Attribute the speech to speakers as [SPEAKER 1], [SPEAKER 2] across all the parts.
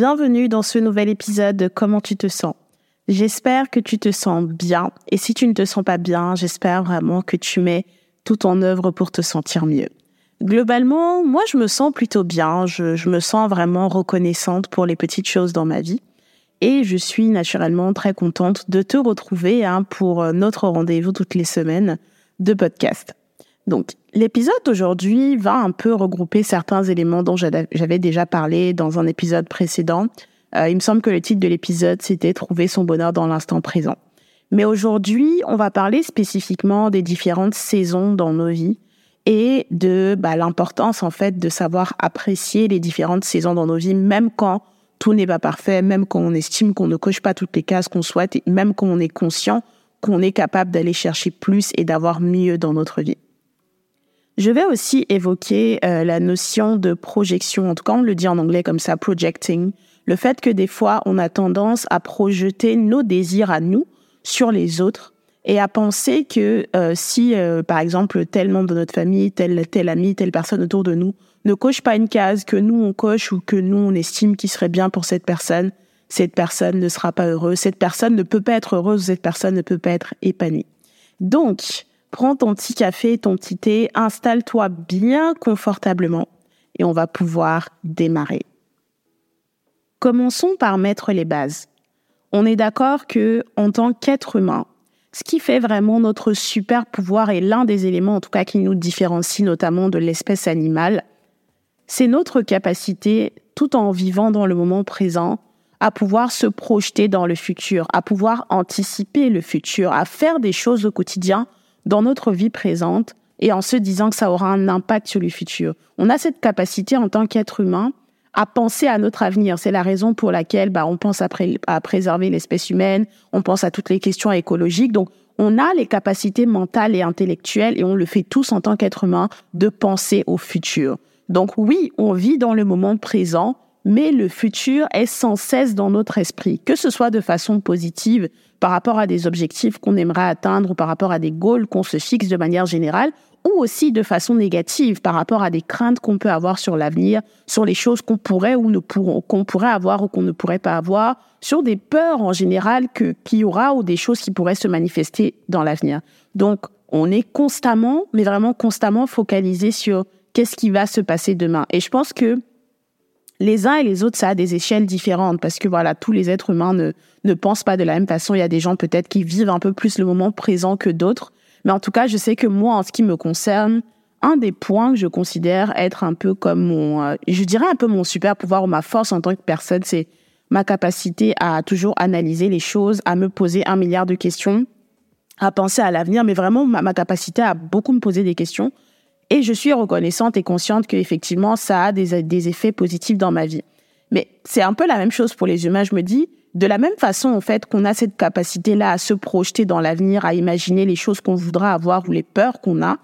[SPEAKER 1] Bienvenue dans ce nouvel épisode de Comment tu te sens. J'espère que tu te sens bien et si tu ne te sens pas bien, j'espère vraiment que tu mets tout en œuvre pour te sentir mieux. Globalement, moi je me sens plutôt bien, je, me sens vraiment reconnaissante pour les petites choses dans ma vie et je suis naturellement très contente de te retrouver hein, pour notre rendez-vous toutes les semaines de podcast. Donc, l'épisode d'aujourd'hui va un peu regrouper certains éléments dont j'avais déjà parlé dans un épisode précédent. Euh, il me semble que le titre de l'épisode, c'était Trouver son bonheur dans l'instant présent. Mais aujourd'hui, on va parler spécifiquement des différentes saisons dans nos vies et de bah, l'importance en fait de savoir apprécier les différentes saisons dans nos vies, même quand tout n'est pas parfait, même quand on estime qu'on ne coche pas toutes les cases qu'on souhaite, et même quand on est conscient qu'on est capable d'aller chercher plus et d'avoir mieux dans notre vie. Je vais aussi évoquer euh, la notion de projection, en tout cas on le dit en anglais comme ça, projecting, le fait que des fois on a tendance à projeter nos désirs à nous sur les autres et à penser que euh, si euh, par exemple tel membre de notre famille, tel tel ami, telle personne autour de nous ne coche pas une case que nous on coche ou que nous on estime qui serait bien pour cette personne, cette personne ne sera pas heureuse, cette personne ne peut pas être heureuse, cette personne ne peut pas être épanouie. Donc, prends ton petit café, ton petit thé, installe-toi bien confortablement et on va pouvoir démarrer. Commençons par mettre les bases. On est d'accord que, en tant qu'être humain, ce qui fait vraiment notre super pouvoir et l'un des éléments, en tout cas, qui nous différencie notamment de l'espèce animale, c'est notre capacité, tout en vivant dans le moment présent, à pouvoir se projeter dans le futur, à pouvoir anticiper le futur, à faire des choses au quotidien dans notre vie présente et en se disant que ça aura un impact sur le futur. On a cette capacité en tant qu'être humain à penser à notre avenir. C'est la raison pour laquelle bah, on pense à, à préserver l'espèce humaine, on pense à toutes les questions écologiques. Donc, on a les capacités mentales et intellectuelles, et on le fait tous en tant qu'être humain, de penser au futur. Donc oui, on vit dans le moment présent, mais le futur est sans cesse dans notre esprit, que ce soit de façon positive par rapport à des objectifs qu'on aimerait atteindre ou par rapport à des goals qu'on se fixe de manière générale, ou aussi de façon négative par rapport à des craintes qu'on peut avoir sur l'avenir, sur les choses qu'on pourrait ou ne qu'on pourrait avoir ou qu'on ne pourrait pas avoir, sur des peurs en général que qu'il y aura ou des choses qui pourraient se manifester dans l'avenir. Donc, on est constamment, mais vraiment constamment focalisé sur qu'est-ce qui va se passer demain. Et je pense que les uns et les autres, ça a des échelles différentes parce que voilà, tous les êtres humains ne, ne pensent pas de la même façon. Il y a des gens peut-être qui vivent un peu plus le moment présent que d'autres. Mais en tout cas, je sais que moi, en ce qui me concerne, un des points que je considère être un peu comme mon, euh, je dirais un peu mon super pouvoir ou ma force en tant que personne, c'est ma capacité à toujours analyser les choses, à me poser un milliard de questions, à penser à l'avenir, mais vraiment ma, ma capacité à beaucoup me poser des questions et je suis reconnaissante et consciente qu'effectivement, ça a des, des effets positifs dans ma vie. Mais c'est un peu la même chose pour les humains. Je me dis, de la même façon, en fait, qu'on a cette capacité-là à se projeter dans l'avenir, à imaginer les choses qu'on voudra avoir ou les peurs qu'on a,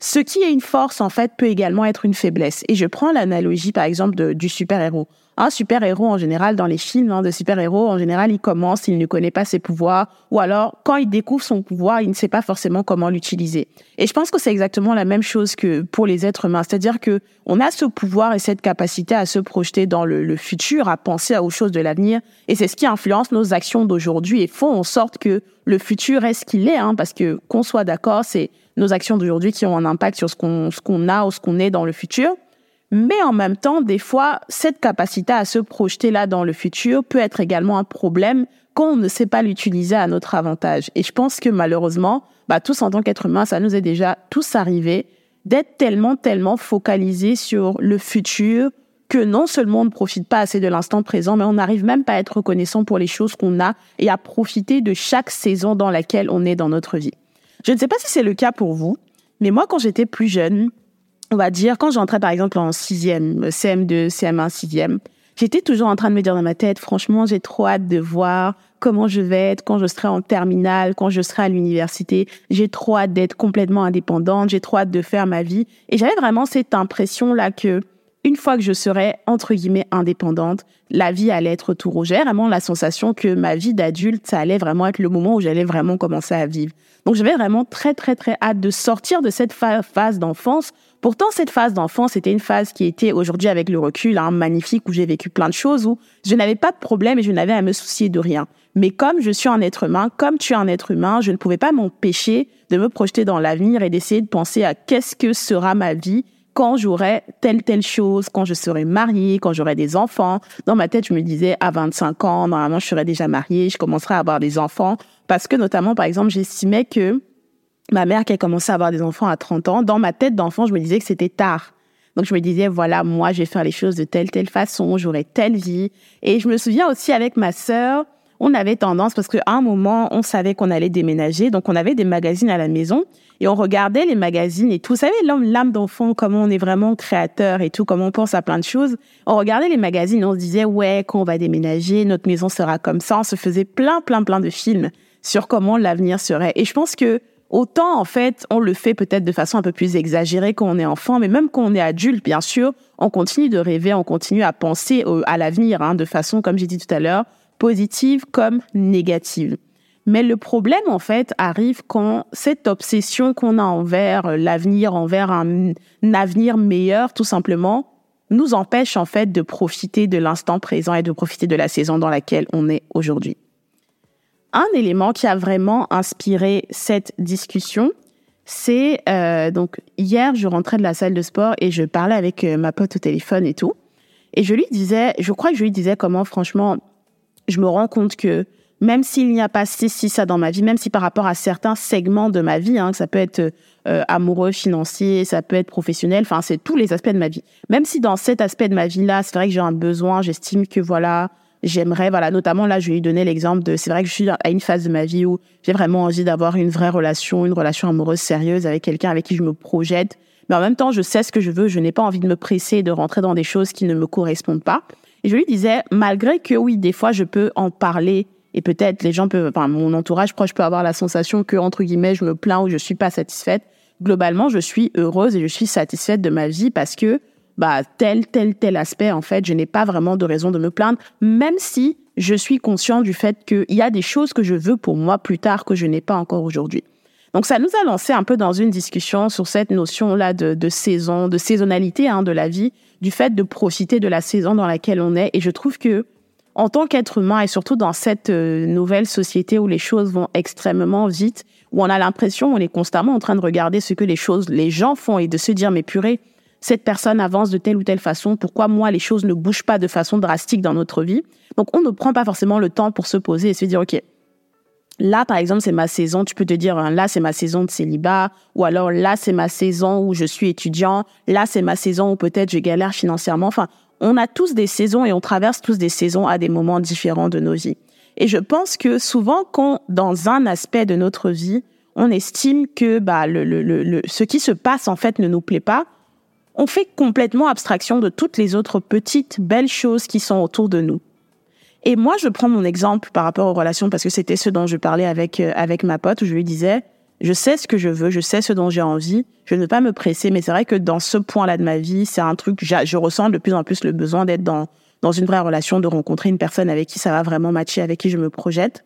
[SPEAKER 1] ce qui est une force, en fait, peut également être une faiblesse. Et je prends l'analogie, par exemple, du super-héros un super-héros en général dans les films hein, de super-héros en général il commence il ne connaît pas ses pouvoirs ou alors quand il découvre son pouvoir il ne sait pas forcément comment l'utiliser. Et je pense que c'est exactement la même chose que pour les êtres humains. C'est-à-dire que on a ce pouvoir et cette capacité à se projeter dans le, futur à penser aux choses de l'avenir et c'est ce qui influence nos actions d'aujourd'hui et font en sorte que le futur est ce qu'il est hein, parce que qu'on soit d'accord c'est nos actions d'aujourd'hui qui ont un impact sur ce qu'on ce qu'on a ou ce qu'on est dans le futur mais en même temps, des fois, cette capacité à se projeter là dans le futur peut être également un problème quand on ne sait pas l'utiliser à notre avantage. Et je pense que malheureusement, bah, tous en tant qu'être humain, ça nous est déjà tous arrivé d'être tellement, tellement focalisés sur le futur que non seulement on ne profite pas assez de l'instant présent, mais on n'arrive même pas à être reconnaissant pour les choses qu'on a et à profiter de chaque saison dans laquelle on est dans notre vie. Je ne sais pas si c'est le cas pour vous, mais moi, quand j'étais plus jeune, on va dire, quand j'entrais par exemple en sixième, CM2, CM1, sixième, j'étais toujours en train de me dire dans ma tête, franchement, j'ai trop hâte de voir comment je vais être quand je serai en terminale, quand je serai à l'université. J'ai trop hâte d'être complètement indépendante, j'ai trop hâte de faire ma vie. Et j'avais vraiment cette impression-là que une fois que je serais, entre guillemets, indépendante, la vie allait être tout rouge. J'avais vraiment la sensation que ma vie d'adulte, ça allait vraiment être le moment où j'allais vraiment commencer à vivre. Donc j'avais vraiment très, très, très hâte de sortir de cette phase d'enfance Pourtant, cette phase d'enfance, c'était une phase qui était aujourd'hui avec le recul, hein, magnifique, où j'ai vécu plein de choses, où je n'avais pas de problème et je n'avais à me soucier de rien. Mais comme je suis un être humain, comme tu es un être humain, je ne pouvais pas m'empêcher de me projeter dans l'avenir et d'essayer de penser à qu'est-ce que sera ma vie quand j'aurai telle telle chose, quand je serai mariée, quand j'aurai des enfants. Dans ma tête, je me disais à 25 ans, normalement, je serai déjà mariée, je commencerai à avoir des enfants parce que notamment par exemple, j'estimais que ma mère qui a commencé à avoir des enfants à 30 ans, dans ma tête d'enfant, je me disais que c'était tard. Donc je me disais, voilà, moi, je vais faire les choses de telle, telle façon, j'aurai telle vie. Et je me souviens aussi avec ma sœur, on avait tendance, parce qu'à un moment, on savait qu'on allait déménager, donc on avait des magazines à la maison, et on regardait les magazines et tout. Vous savez, l'âme d'enfant, comment on est vraiment créateur et tout, comment on pense à plein de choses. On regardait les magazines, on se disait, ouais, quand on va déménager, notre maison sera comme ça. On se faisait plein, plein, plein de films sur comment l'avenir serait. Et je pense que Autant, en fait, on le fait peut-être de façon un peu plus exagérée quand on est enfant, mais même quand on est adulte, bien sûr, on continue de rêver, on continue à penser à l'avenir hein, de façon, comme j'ai dit tout à l'heure, positive comme négative. Mais le problème, en fait, arrive quand cette obsession qu'on a envers l'avenir, envers un, un avenir meilleur, tout simplement, nous empêche, en fait, de profiter de l'instant présent et de profiter de la saison dans laquelle on est aujourd'hui un élément qui a vraiment inspiré cette discussion, c'est euh, donc hier, je rentrais de la salle de sport et je parlais avec euh, ma pote au téléphone et tout. Et je lui disais, je crois que je lui disais comment, franchement, je me rends compte que même s'il n'y a pas si, si ça dans ma vie, même si par rapport à certains segments de ma vie, hein, ça peut être euh, amoureux, financier, ça peut être professionnel, enfin c'est tous les aspects de ma vie. Même si dans cet aspect de ma vie là, c'est vrai que j'ai un besoin, j'estime que voilà, j'aimerais, voilà, notamment là, je vais lui donner l'exemple de, c'est vrai que je suis à une phase de ma vie où j'ai vraiment envie d'avoir une vraie relation, une relation amoureuse sérieuse avec quelqu'un avec qui je me projette. Mais en même temps, je sais ce que je veux, je n'ai pas envie de me presser, de rentrer dans des choses qui ne me correspondent pas. Et je lui disais, malgré que oui, des fois, je peux en parler et peut-être les gens peuvent, enfin, mon entourage proche peut avoir la sensation que, entre guillemets, je me plains ou je suis pas satisfaite. Globalement, je suis heureuse et je suis satisfaite de ma vie parce que bah tel tel tel aspect en fait, je n'ai pas vraiment de raison de me plaindre même si je suis conscient du fait qu'il y a des choses que je veux pour moi plus tard que je n'ai pas encore aujourd'hui. Donc ça nous a lancé un peu dans une discussion sur cette notion là de, de saison, de saisonnalité hein, de la vie, du fait de profiter de la saison dans laquelle on est. Et je trouve que en tant qu'être humain et surtout dans cette euh, nouvelle société où les choses vont extrêmement vite, où on a l'impression, on est constamment en train de regarder ce que les choses, les gens font et de se dire mais purée, cette personne avance de telle ou telle façon, pourquoi moi les choses ne bougent pas de façon drastique dans notre vie? Donc on ne prend pas forcément le temps pour se poser et se dire, OK, là par exemple c'est ma saison, tu peux te dire, hein, là c'est ma saison de célibat, ou alors là c'est ma saison où je suis étudiant, là c'est ma saison où peut-être je galère financièrement. Enfin, on a tous des saisons et on traverse tous des saisons à des moments différents de nos vies. Et je pense que souvent quand dans un aspect de notre vie, on estime que bah, le, le, le, ce qui se passe en fait ne nous plaît pas, on fait complètement abstraction de toutes les autres petites, belles choses qui sont autour de nous. Et moi, je prends mon exemple par rapport aux relations parce que c'était ce dont je parlais avec, euh, avec ma pote où je lui disais, je sais ce que je veux, je sais ce dont j'ai envie, je ne veux pas me presser, mais c'est vrai que dans ce point-là de ma vie, c'est un truc, je ressens de plus en plus le besoin d'être dans, dans une vraie relation, de rencontrer une personne avec qui ça va vraiment matcher, avec qui je me projette.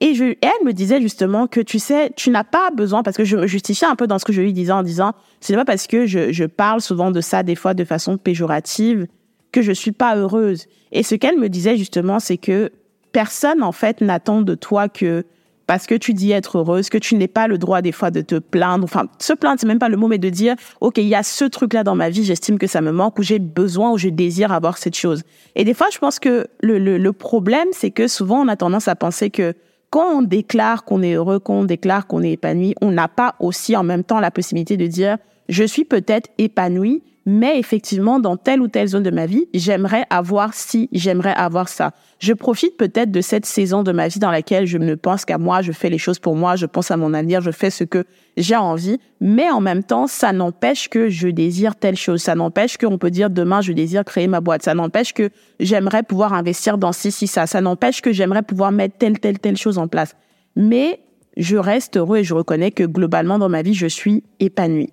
[SPEAKER 1] Et, je, elle me disait justement que tu sais, tu n'as pas besoin, parce que je me justifiais un peu dans ce que je lui disais en disant, c'est pas parce que je, je parle souvent de ça des fois de façon péjorative que je suis pas heureuse. Et ce qu'elle me disait justement, c'est que personne en fait n'attend de toi que parce que tu dis être heureuse, que tu n'es pas le droit des fois de te plaindre. Enfin, se plaindre, c'est même pas le mot, mais de dire, OK, il y a ce truc-là dans ma vie, j'estime que ça me manque, ou j'ai besoin, ou je désire avoir cette chose. Et des fois, je pense que le, le, le problème, c'est que souvent, on a tendance à penser que quand on déclare qu'on est heureux, quand on déclare qu'on est épanoui, on n'a pas aussi en même temps la possibilité de dire, je suis peut-être épanoui, mais effectivement, dans telle ou telle zone de ma vie, j'aimerais avoir ci, j'aimerais avoir ça. Je profite peut-être de cette saison de ma vie dans laquelle je ne pense qu'à moi, je fais les choses pour moi, je pense à mon avenir, je fais ce que j'ai envie, mais en même temps, ça n'empêche que je désire telle chose, ça n'empêche qu'on peut dire demain, je désire créer ma boîte, ça n'empêche que j'aimerais pouvoir investir dans ci, ci, ça, ça n'empêche que j'aimerais pouvoir mettre telle, telle, telle chose en place. Mais je reste heureux et je reconnais que globalement dans ma vie, je suis épanouie.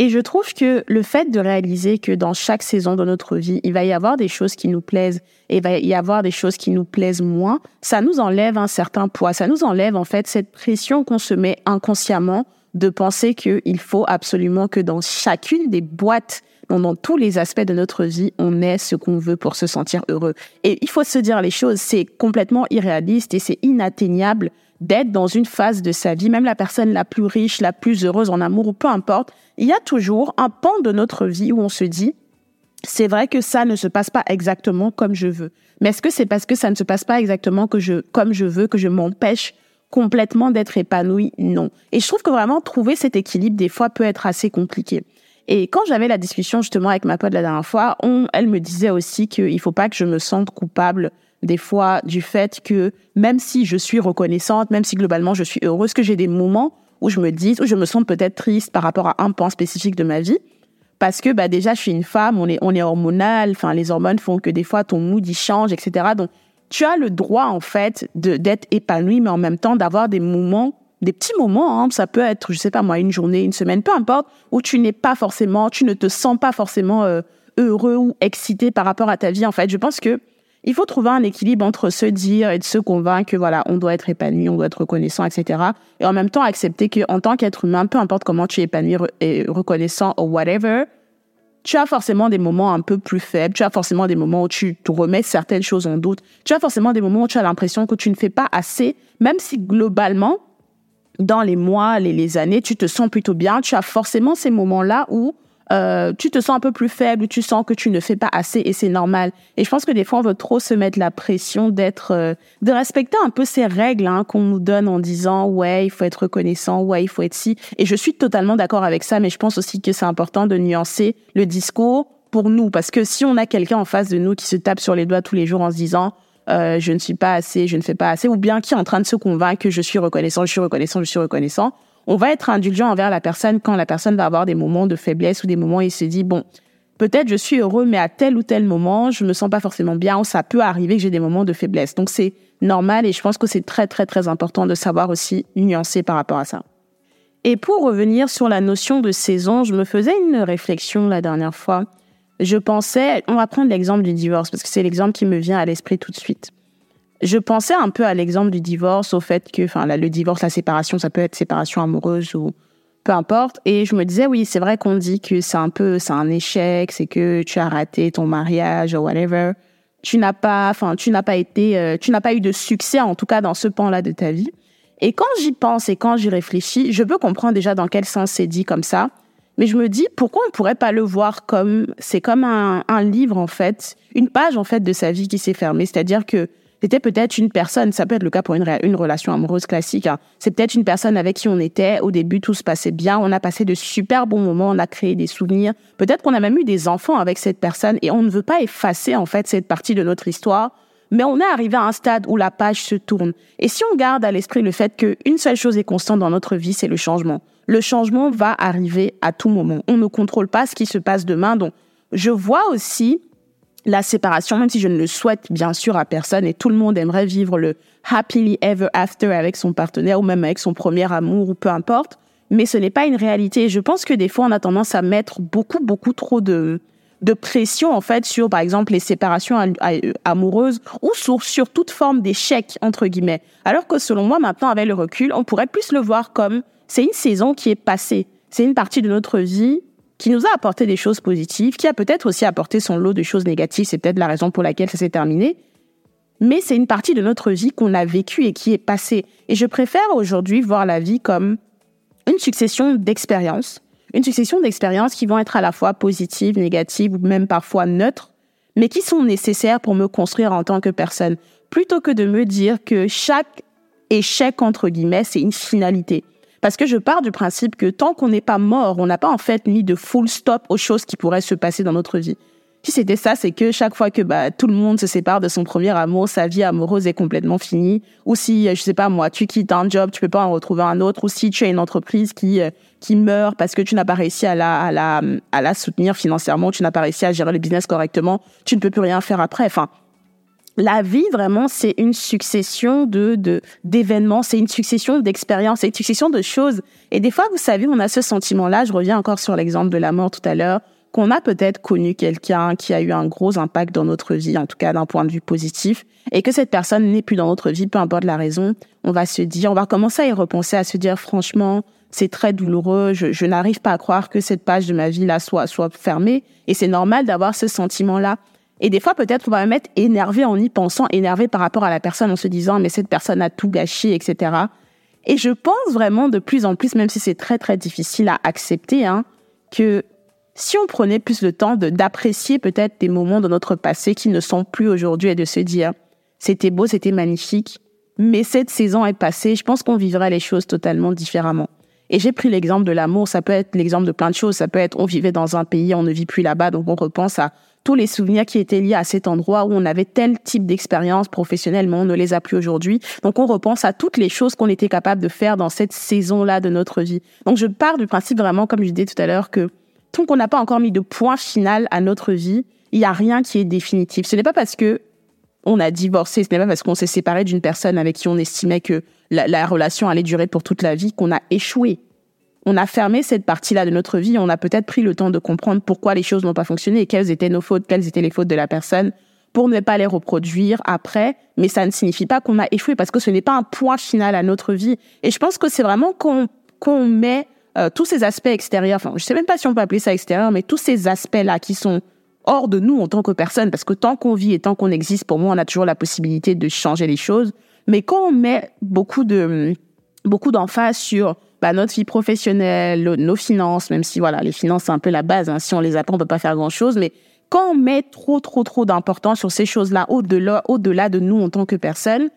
[SPEAKER 1] Et je trouve que le fait de réaliser que dans chaque saison de notre vie, il va y avoir des choses qui nous plaisent et il va y avoir des choses qui nous plaisent moins, ça nous enlève un certain poids. Ça nous enlève en fait cette pression qu'on se met inconsciemment de penser qu'il faut absolument que dans chacune des boîtes dans tous les aspects de notre vie, on ait ce qu'on veut pour se sentir heureux. Et il faut se dire les choses, c'est complètement irréaliste et c'est inatteignable d'être dans une phase de sa vie, même la personne la plus riche, la plus heureuse en amour ou peu importe, il y a toujours un pan de notre vie où on se dit, c'est vrai que ça ne se passe pas exactement comme je veux. Mais est-ce que c'est parce que ça ne se passe pas exactement que je, comme je veux, que je m'empêche complètement d'être épanoui? Non. Et je trouve que vraiment trouver cet équilibre, des fois, peut être assez compliqué. Et quand j'avais la discussion justement avec ma pote la dernière fois, on, elle me disait aussi qu'il faut pas que je me sente coupable des fois du fait que même si je suis reconnaissante, même si globalement je suis heureuse, que j'ai des moments où je me dis, où je me sens peut-être triste par rapport à un point spécifique de ma vie. Parce que bah déjà je suis une femme, on est on est hormonal, enfin les hormones font que des fois ton mood y change, etc. Donc tu as le droit en fait de d'être épanoui, mais en même temps d'avoir des moments, des petits moments. Hein, ça peut être, je sais pas moi, une journée, une semaine, peu importe, où tu n'es pas forcément, tu ne te sens pas forcément euh, heureux ou excité par rapport à ta vie. En fait, je pense que il faut trouver un équilibre entre se dire et se convaincre que voilà, on doit être épanoui, on doit être reconnaissant, etc. Et en même temps accepter qu'en tant qu'être humain, peu importe comment tu es épanoui et reconnaissant ou whatever, tu as forcément des moments un peu plus faibles, tu as forcément des moments où tu remets certaines choses en doute, tu as forcément des moments où tu as l'impression que tu ne fais pas assez, même si globalement, dans les mois, les années, tu te sens plutôt bien, tu as forcément ces moments-là où euh, tu te sens un peu plus faible, tu sens que tu ne fais pas assez et c'est normal. Et je pense que des fois, on veut trop se mettre la pression d'être, euh, de respecter un peu ces règles hein, qu'on nous donne en disant ouais, il faut être reconnaissant, ouais, il faut être si. Et je suis totalement d'accord avec ça, mais je pense aussi que c'est important de nuancer le discours pour nous, parce que si on a quelqu'un en face de nous qui se tape sur les doigts tous les jours en se disant euh, je ne suis pas assez, je ne fais pas assez, ou bien qui est en train de se convaincre que je suis reconnaissant, je suis reconnaissant, je suis reconnaissant, on va être indulgent envers la personne quand la personne va avoir des moments de faiblesse ou des moments où il se dit, bon, peut-être je suis heureux, mais à tel ou tel moment, je me sens pas forcément bien, ça peut arriver que j'ai des moments de faiblesse. Donc c'est normal et je pense que c'est très, très, très important de savoir aussi nuancer par rapport à ça. Et pour revenir sur la notion de saison, je me faisais une réflexion la dernière fois. Je pensais, on va prendre l'exemple du divorce parce que c'est l'exemple qui me vient à l'esprit tout de suite je pensais un peu à l'exemple du divorce, au fait que, enfin, le divorce, la séparation, ça peut être séparation amoureuse ou peu importe. Et je me disais, oui, c'est vrai qu'on dit que c'est un peu, c'est un échec, c'est que tu as raté ton mariage ou whatever. Tu n'as pas, enfin, tu n'as pas été, euh, tu n'as pas eu de succès, en tout cas, dans ce pan-là de ta vie. Et quand j'y pense et quand j'y réfléchis, je peux comprendre déjà dans quel sens c'est dit comme ça. Mais je me dis, pourquoi on pourrait pas le voir comme, c'est comme un, un livre, en fait, une page, en fait, de sa vie qui s'est fermée. C'est-à-dire que c'était peut-être une personne, ça peut être le cas pour une, relation amoureuse classique, hein. c'est peut-être une personne avec qui on était, au début tout se passait bien, on a passé de super bons moments, on a créé des souvenirs, peut-être qu'on a même eu des enfants avec cette personne et on ne veut pas effacer en fait cette partie de notre histoire, mais on est arrivé à un stade où la page se tourne. Et si on garde à l'esprit le fait qu'une seule chose est constante dans notre vie, c'est le changement. Le changement va arriver à tout moment. On ne contrôle pas ce qui se passe demain, donc je vois aussi la séparation, même si je ne le souhaite bien sûr à personne et tout le monde aimerait vivre le happily ever after avec son partenaire ou même avec son premier amour ou peu importe, mais ce n'est pas une réalité. Je pense que des fois on a tendance à mettre beaucoup beaucoup trop de de pression en fait sur par exemple les séparations amoureuses ou sur, sur toute forme d'échec entre guillemets. Alors que selon moi maintenant avec le recul, on pourrait plus le voir comme c'est une saison qui est passée. C'est une partie de notre vie qui nous a apporté des choses positives, qui a peut-être aussi apporté son lot de choses négatives, c'est peut-être la raison pour laquelle ça s'est terminé. mais c'est une partie de notre vie qu'on a vécue et qui est passée. Et je préfère aujourd'hui voir la vie comme une succession d'expériences, une succession d'expériences qui vont être à la fois positives, négatives ou même parfois neutres, mais qui sont nécessaires pour me construire en tant que personne, plutôt que de me dire que chaque échec, entre guillemets, c'est une finalité. Parce que je pars du principe que tant qu'on n'est pas mort, on n'a pas en fait mis de full stop aux choses qui pourraient se passer dans notre vie. Si c'était ça, c'est que chaque fois que bah, tout le monde se sépare de son premier amour, sa vie amoureuse est complètement finie. Ou si, je sais pas moi, tu quittes un job, tu peux pas en retrouver un autre. Ou si tu as une entreprise qui euh, qui meurt parce que tu n'as pas réussi à la à la à la soutenir financièrement, tu n'as pas réussi à gérer le business correctement, tu ne peux plus rien faire après. Enfin, la vie, vraiment, c'est une succession de, de, d'événements, c'est une succession d'expériences, c'est une succession de choses. Et des fois, vous savez, on a ce sentiment-là, je reviens encore sur l'exemple de la mort tout à l'heure, qu'on a peut-être connu quelqu'un qui a eu un gros impact dans notre vie, en tout cas d'un point de vue positif, et que cette personne n'est plus dans notre vie, peu importe la raison, on va se dire, on va commencer à y repenser, à se dire, franchement, c'est très douloureux, je, je n'arrive pas à croire que cette page de ma vie là soit, soit fermée, et c'est normal d'avoir ce sentiment-là. Et des fois, peut-être, on va me mettre énervé en y pensant, énervé par rapport à la personne en se disant, mais cette personne a tout gâché, etc. Et je pense vraiment de plus en plus, même si c'est très, très difficile à accepter, hein, que si on prenait plus le temps d'apprécier peut-être des moments de notre passé qui ne sont plus aujourd'hui et de se dire, c'était beau, c'était magnifique, mais cette saison est passée, je pense qu'on vivrait les choses totalement différemment. Et j'ai pris l'exemple de l'amour, ça peut être l'exemple de plein de choses, ça peut être on vivait dans un pays, on ne vit plus là-bas, donc on repense à tous les souvenirs qui étaient liés à cet endroit où on avait tel type d'expérience professionnelle, mais on ne les a plus aujourd'hui. Donc on repense à toutes les choses qu'on était capable de faire dans cette saison-là de notre vie. Donc je pars du principe vraiment, comme je disais tout à l'heure, que tant qu'on n'a pas encore mis de point final à notre vie, il n'y a rien qui est définitif. Ce n'est pas parce que on a divorcé, ce n'est pas parce qu'on s'est séparé d'une personne avec qui on estimait que la, la relation allait durer pour toute la vie qu'on a échoué on a fermé cette partie-là de notre vie, on a peut-être pris le temps de comprendre pourquoi les choses n'ont pas fonctionné et quelles étaient nos fautes, quelles étaient les fautes de la personne pour ne pas les reproduire après, mais ça ne signifie pas qu'on a échoué parce que ce n'est pas un point final à notre vie. Et je pense que c'est vraiment qu'on met euh, tous ces aspects extérieurs, enfin je sais même pas si on peut appeler ça extérieur, mais tous ces aspects-là qui sont hors de nous en tant que personne, parce que tant qu'on vit et tant qu'on existe, pour moi, on a toujours la possibilité de changer les choses. Mais quand on met beaucoup de beaucoup d'emphase sur bah, notre vie professionnelle, nos finances, même si voilà, les finances c'est un peu la base. Hein, si on les a pas, on peut pas faire grand chose. Mais quand on met trop, trop, trop d'importance sur ces choses-là, au-delà, au-delà de nous en tant que personne,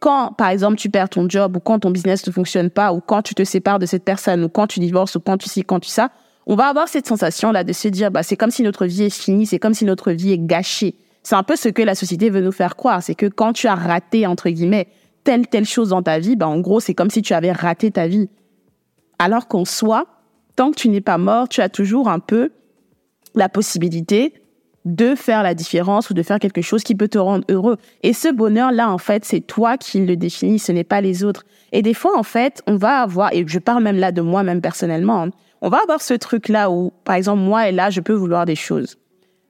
[SPEAKER 1] quand, par exemple, tu perds ton job ou quand ton business ne fonctionne pas ou quand tu te sépares de cette personne ou quand tu divorces ou quand tu ci, quand tu ça, on va avoir cette sensation-là de se dire, bah, c'est comme si notre vie est finie, c'est comme si notre vie est gâchée. C'est un peu ce que la société veut nous faire croire. C'est que quand tu as raté, entre guillemets, telle, telle chose dans ta vie, bah, en gros, c'est comme si tu avais raté ta vie. Alors qu'en soi, tant que tu n'es pas mort, tu as toujours un peu la possibilité de faire la différence ou de faire quelque chose qui peut te rendre heureux. Et ce bonheur-là, en fait, c'est toi qui le définis, ce n'est pas les autres. Et des fois, en fait, on va avoir, et je parle même là de moi-même personnellement, hein, on va avoir ce truc-là où, par exemple, moi et là, je peux vouloir des choses.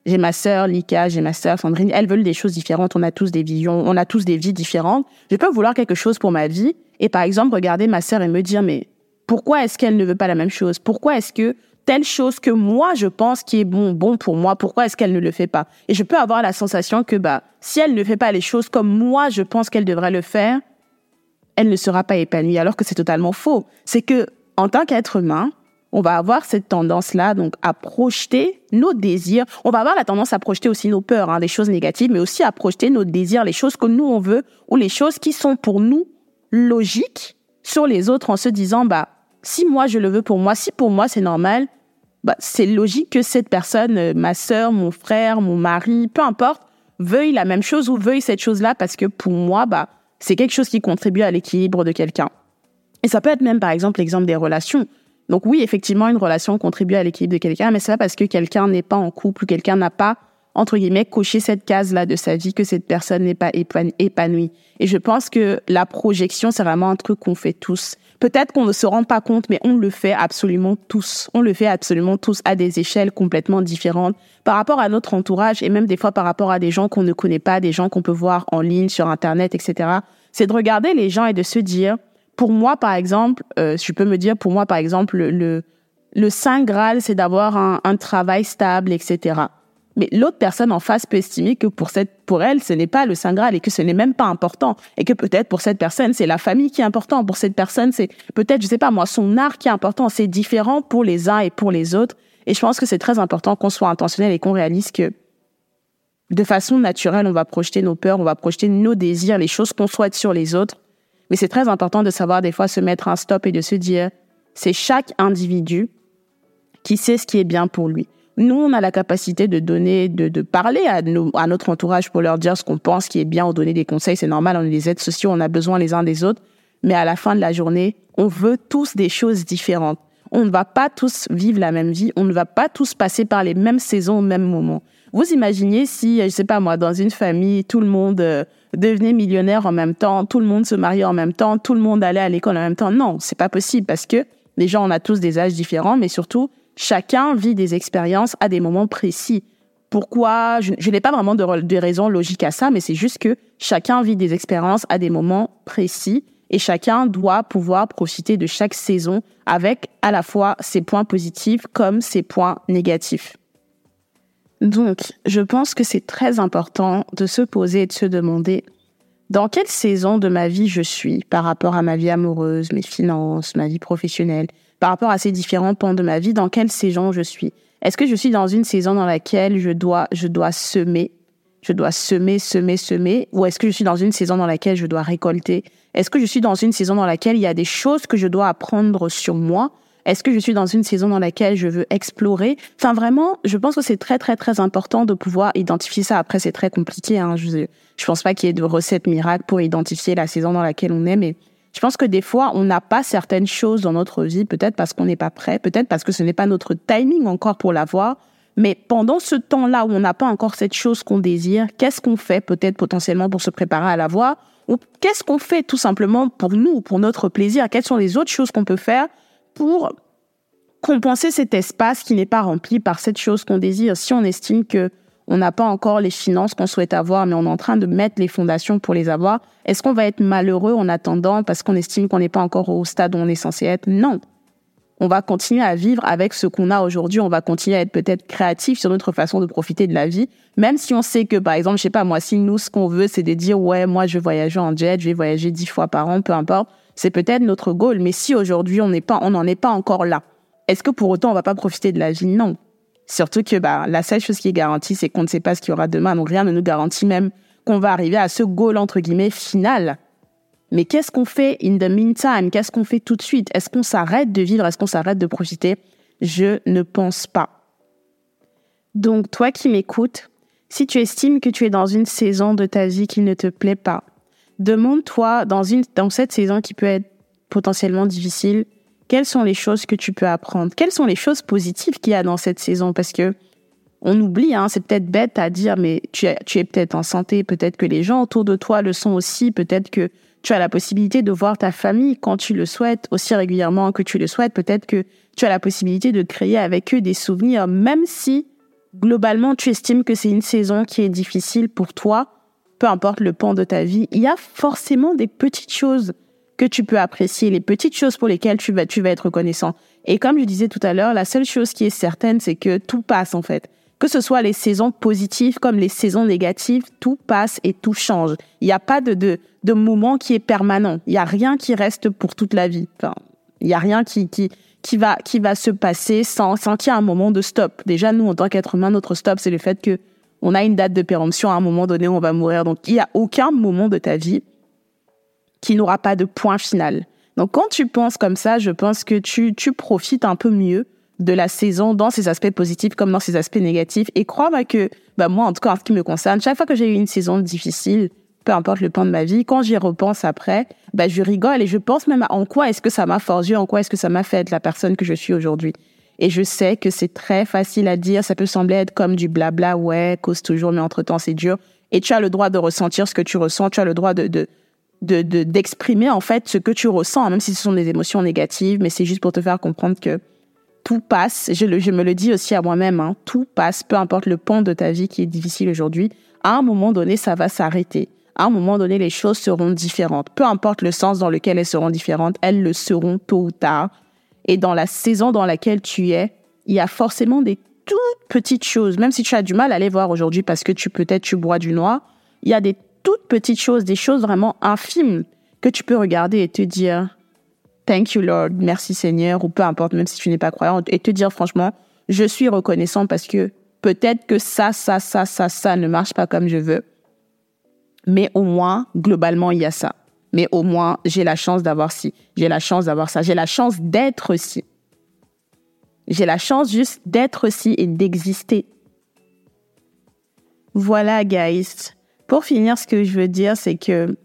[SPEAKER 1] J'ai ma sœur Lika, j'ai ma sœur Sandrine, elles veulent des choses différentes, on a tous des visions, on a tous des vies différentes. Je peux vouloir quelque chose pour ma vie et par exemple regarder ma sœur et me dire mais pourquoi est-ce qu'elle ne veut pas la même chose? Pourquoi est-ce que telle chose que moi je pense qui est bon bon pour moi, pourquoi est-ce qu'elle ne le fait pas? Et je peux avoir la sensation que bah si elle ne fait pas les choses comme moi je pense qu'elle devrait le faire, elle ne sera pas épanouie alors que c'est totalement faux. C'est que en tant qu'être humain, on va avoir cette tendance-là, donc à projeter nos désirs. On va avoir la tendance à projeter aussi nos peurs, hein, des choses négatives, mais aussi à projeter nos désirs, les choses que nous on veut ou les choses qui sont pour nous logiques sur les autres en se disant bah si moi je le veux pour moi, si pour moi c'est normal, bah, c'est logique que cette personne, euh, ma sœur, mon frère, mon mari, peu importe, veuille la même chose ou veuille cette chose-là parce que pour moi, bah, c'est quelque chose qui contribue à l'équilibre de quelqu'un. Et ça peut être même, par exemple, l'exemple des relations. Donc oui, effectivement, une relation contribue à l'équilibre de quelqu'un, mais c'est pas parce que quelqu'un n'est pas en couple ou quelqu'un n'a pas entre guillemets, cocher cette case-là de sa vie que cette personne n'est pas épanouie. Et je pense que la projection, c'est vraiment un truc qu'on fait tous. Peut-être qu'on ne se rend pas compte, mais on le fait absolument tous. On le fait absolument tous à des échelles complètement différentes par rapport à notre entourage et même des fois par rapport à des gens qu'on ne connaît pas, des gens qu'on peut voir en ligne, sur Internet, etc. C'est de regarder les gens et de se dire, pour moi, par exemple, euh, je peux me dire, pour moi, par exemple, le, le Saint Graal, c'est d'avoir un, un travail stable, etc mais l'autre personne en face peut estimer que pour cette, pour elle, ce n'est pas le Saint Graal et que ce n'est même pas important et que peut-être pour cette personne, c'est la famille qui est important. Pour cette personne, c'est peut-être, je sais pas moi, son art qui est important. C'est différent pour les uns et pour les autres. Et je pense que c'est très important qu'on soit intentionnel et qu'on réalise que de façon naturelle, on va projeter nos peurs, on va projeter nos désirs, les choses qu'on souhaite sur les autres. Mais c'est très important de savoir des fois se mettre un stop et de se dire, c'est chaque individu qui sait ce qui est bien pour lui. Nous, on a la capacité de donner, de, de parler à, nos, à notre entourage pour leur dire ce qu'on pense qui est bien, ou donner des conseils. C'est normal, on est des aides sociaux, on a besoin les uns des autres. Mais à la fin de la journée, on veut tous des choses différentes. On ne va pas tous vivre la même vie, on ne va pas tous passer par les mêmes saisons au même moment. Vous imaginez si, je sais pas moi, dans une famille, tout le monde euh, devenait millionnaire en même temps, tout le monde se mariait en même temps, tout le monde allait à l'école en même temps. Non, c'est pas possible parce que déjà on a tous des âges différents, mais surtout chacun vit des expériences à des moments précis. Pourquoi? Je, n'ai pas vraiment de, de raison logique à ça, mais c'est juste que chacun vit des expériences à des moments précis et chacun doit pouvoir profiter de chaque saison avec à la fois ses points positifs comme ses points négatifs. Donc, je pense que c'est très important de se poser et de se demander dans quelle saison de ma vie je suis par rapport à ma vie amoureuse, mes finances, ma vie professionnelle, par rapport à ces différents pans de ma vie, dans quelle saison je suis. Est-ce que je suis dans une saison dans laquelle je dois, je dois semer, je dois semer, semer, semer, ou est-ce que je suis dans une saison dans laquelle je dois récolter? Est-ce que je suis dans une saison dans laquelle il y a des choses que je dois apprendre sur moi? Est-ce que je suis dans une saison dans laquelle je veux explorer? Enfin, vraiment, je pense que c'est très, très, très important de pouvoir identifier ça. Après, c'est très compliqué. Hein. Je, je pense pas qu'il y ait de recette miracle pour identifier la saison dans laquelle on est, mais je pense que des fois, on n'a pas certaines choses dans notre vie, peut-être parce qu'on n'est pas prêt, peut-être parce que ce n'est pas notre timing encore pour l'avoir. Mais pendant ce temps-là où on n'a pas encore cette chose qu'on désire, qu'est-ce qu'on fait peut-être potentiellement pour se préparer à l'avoir? Ou qu'est-ce qu'on fait tout simplement pour nous, pour notre plaisir? Quelles sont les autres choses qu'on peut faire pour compenser cet espace qui n'est pas rempli par cette chose qu'on désire? Si on estime que on n'a pas encore les finances qu'on souhaite avoir, mais on est en train de mettre les fondations pour les avoir. Est-ce qu'on va être malheureux en attendant parce qu'on estime qu'on n'est pas encore au stade où on est censé être? Non. On va continuer à vivre avec ce qu'on a aujourd'hui. On va continuer à être peut-être créatif sur notre façon de profiter de la vie, même si on sait que, par exemple, je sais pas moi, si nous ce qu'on veut, c'est de dire ouais, moi je vais voyager en jet, je vais voyager dix fois par an, peu importe. C'est peut-être notre goal. Mais si aujourd'hui on n'est pas, on n'en est pas encore là, est-ce que pour autant on va pas profiter de la vie? Non. Surtout que bah, la seule chose qui est garantie, c'est qu'on ne sait pas ce qu'il y aura demain. Donc rien ne nous garantit même qu'on va arriver à ce goal, entre guillemets, final. Mais qu'est-ce qu'on fait in the meantime? Qu'est-ce qu'on fait tout de suite? Est-ce qu'on s'arrête de vivre? Est-ce qu'on s'arrête de profiter? Je ne pense pas. Donc toi qui m'écoutes, si tu estimes que tu es dans une saison de ta vie qui ne te plaît pas, demande-toi dans, dans cette saison qui peut être potentiellement difficile, quelles sont les choses que tu peux apprendre? Quelles sont les choses positives qu'il y a dans cette saison? Parce que on oublie, hein, c'est peut-être bête à dire, mais tu, es, tu es peut-être en santé, peut-être que les gens autour de toi le sont aussi, peut-être que tu as la possibilité de voir ta famille quand tu le souhaites, aussi régulièrement que tu le souhaites, peut-être que tu as la possibilité de créer avec eux des souvenirs, même si globalement tu estimes que c'est une saison qui est difficile pour toi, peu importe le pan de ta vie, il y a forcément des petites choses que tu peux apprécier, les petites choses pour lesquelles tu vas, tu vas être reconnaissant. Et comme je disais tout à l'heure, la seule chose qui est certaine, c'est que tout passe en fait. Que ce soit les saisons positives comme les saisons négatives, tout passe et tout change. Il n'y a pas de, de, de moment qui est permanent. Il n'y a rien qui reste pour toute la vie. Enfin, il n'y a rien qui, qui, qui, va, qui va se passer sans, sans qu'il y ait un moment de stop. Déjà, nous, en tant qu'être humain, notre stop, c'est le fait que on a une date de péremption. À un moment donné, on va mourir. Donc, il n'y a aucun moment de ta vie qui n'aura pas de point final. Donc quand tu penses comme ça, je pense que tu, tu profites un peu mieux de la saison dans ses aspects positifs comme dans ses aspects négatifs. Et crois-moi que, bah moi en tout cas en ce qui me concerne, chaque fois que j'ai eu une saison difficile, peu importe le point de ma vie, quand j'y repense après, bah je rigole et je pense même en quoi est-ce que ça m'a forgé, en quoi est-ce que ça m'a fait être la personne que je suis aujourd'hui. Et je sais que c'est très facile à dire, ça peut sembler être comme du blabla, ouais, cause toujours, mais entre-temps c'est dur. Et tu as le droit de ressentir ce que tu ressens, tu as le droit de, de d'exprimer en fait ce que tu ressens, même si ce sont des émotions négatives, mais c'est juste pour te faire comprendre que tout passe. Je, le, je me le dis aussi à moi-même, hein, tout passe, peu importe le pont de ta vie qui est difficile aujourd'hui. À un moment donné, ça va s'arrêter. À un moment donné, les choses seront différentes. Peu importe le sens dans lequel elles seront différentes, elles le seront tôt ou tard. Et dans la saison dans laquelle tu es, il y a forcément des toutes petites choses, même si tu as du mal à les voir aujourd'hui parce que tu peut-être tu bois du noir, il y a des toutes petites choses, des choses vraiment infimes que tu peux regarder et te dire Thank you Lord, merci Seigneur, ou peu importe, même si tu n'es pas croyant, et te dire franchement, je suis reconnaissant parce que peut-être que ça, ça, ça, ça, ça ne marche pas comme je veux. Mais au moins, globalement, il y a ça. Mais au moins, j'ai la chance d'avoir ci, j'ai la chance d'avoir ça, j'ai la chance d'être ci. J'ai la chance juste d'être ci et d'exister. Voilà, guys. Pour finir, ce que je veux dire, c'est que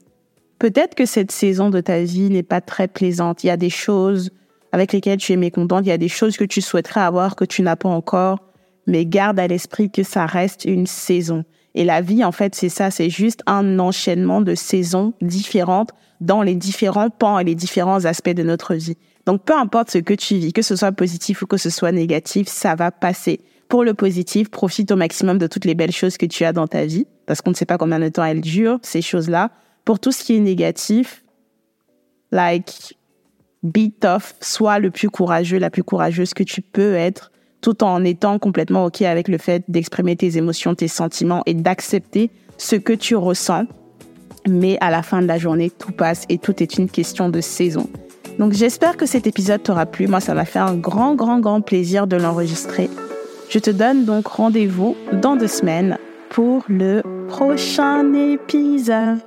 [SPEAKER 1] peut-être que cette saison de ta vie n'est pas très plaisante. Il y a des choses avec lesquelles tu es mécontente, il y a des choses que tu souhaiterais avoir que tu n'as pas encore, mais garde à l'esprit que ça reste une saison. Et la vie, en fait, c'est ça, c'est juste un enchaînement de saisons différentes dans les différents pans et les différents aspects de notre vie. Donc, peu importe ce que tu vis, que ce soit positif ou que ce soit négatif, ça va passer. Pour le positif, profite au maximum de toutes les belles choses que tu as dans ta vie, parce qu'on ne sait pas combien de temps elles durent, ces choses-là. Pour tout ce qui est négatif, like, be tough, sois le plus courageux, la plus courageuse que tu peux être, tout en étant complètement OK avec le fait d'exprimer tes émotions, tes sentiments et d'accepter ce que tu ressens. Mais à la fin de la journée, tout passe et tout est une question de saison. Donc j'espère que cet épisode t'aura plu. Moi, ça m'a fait un grand, grand, grand plaisir de l'enregistrer. Je te donne donc rendez-vous dans deux semaines pour le prochain épisode.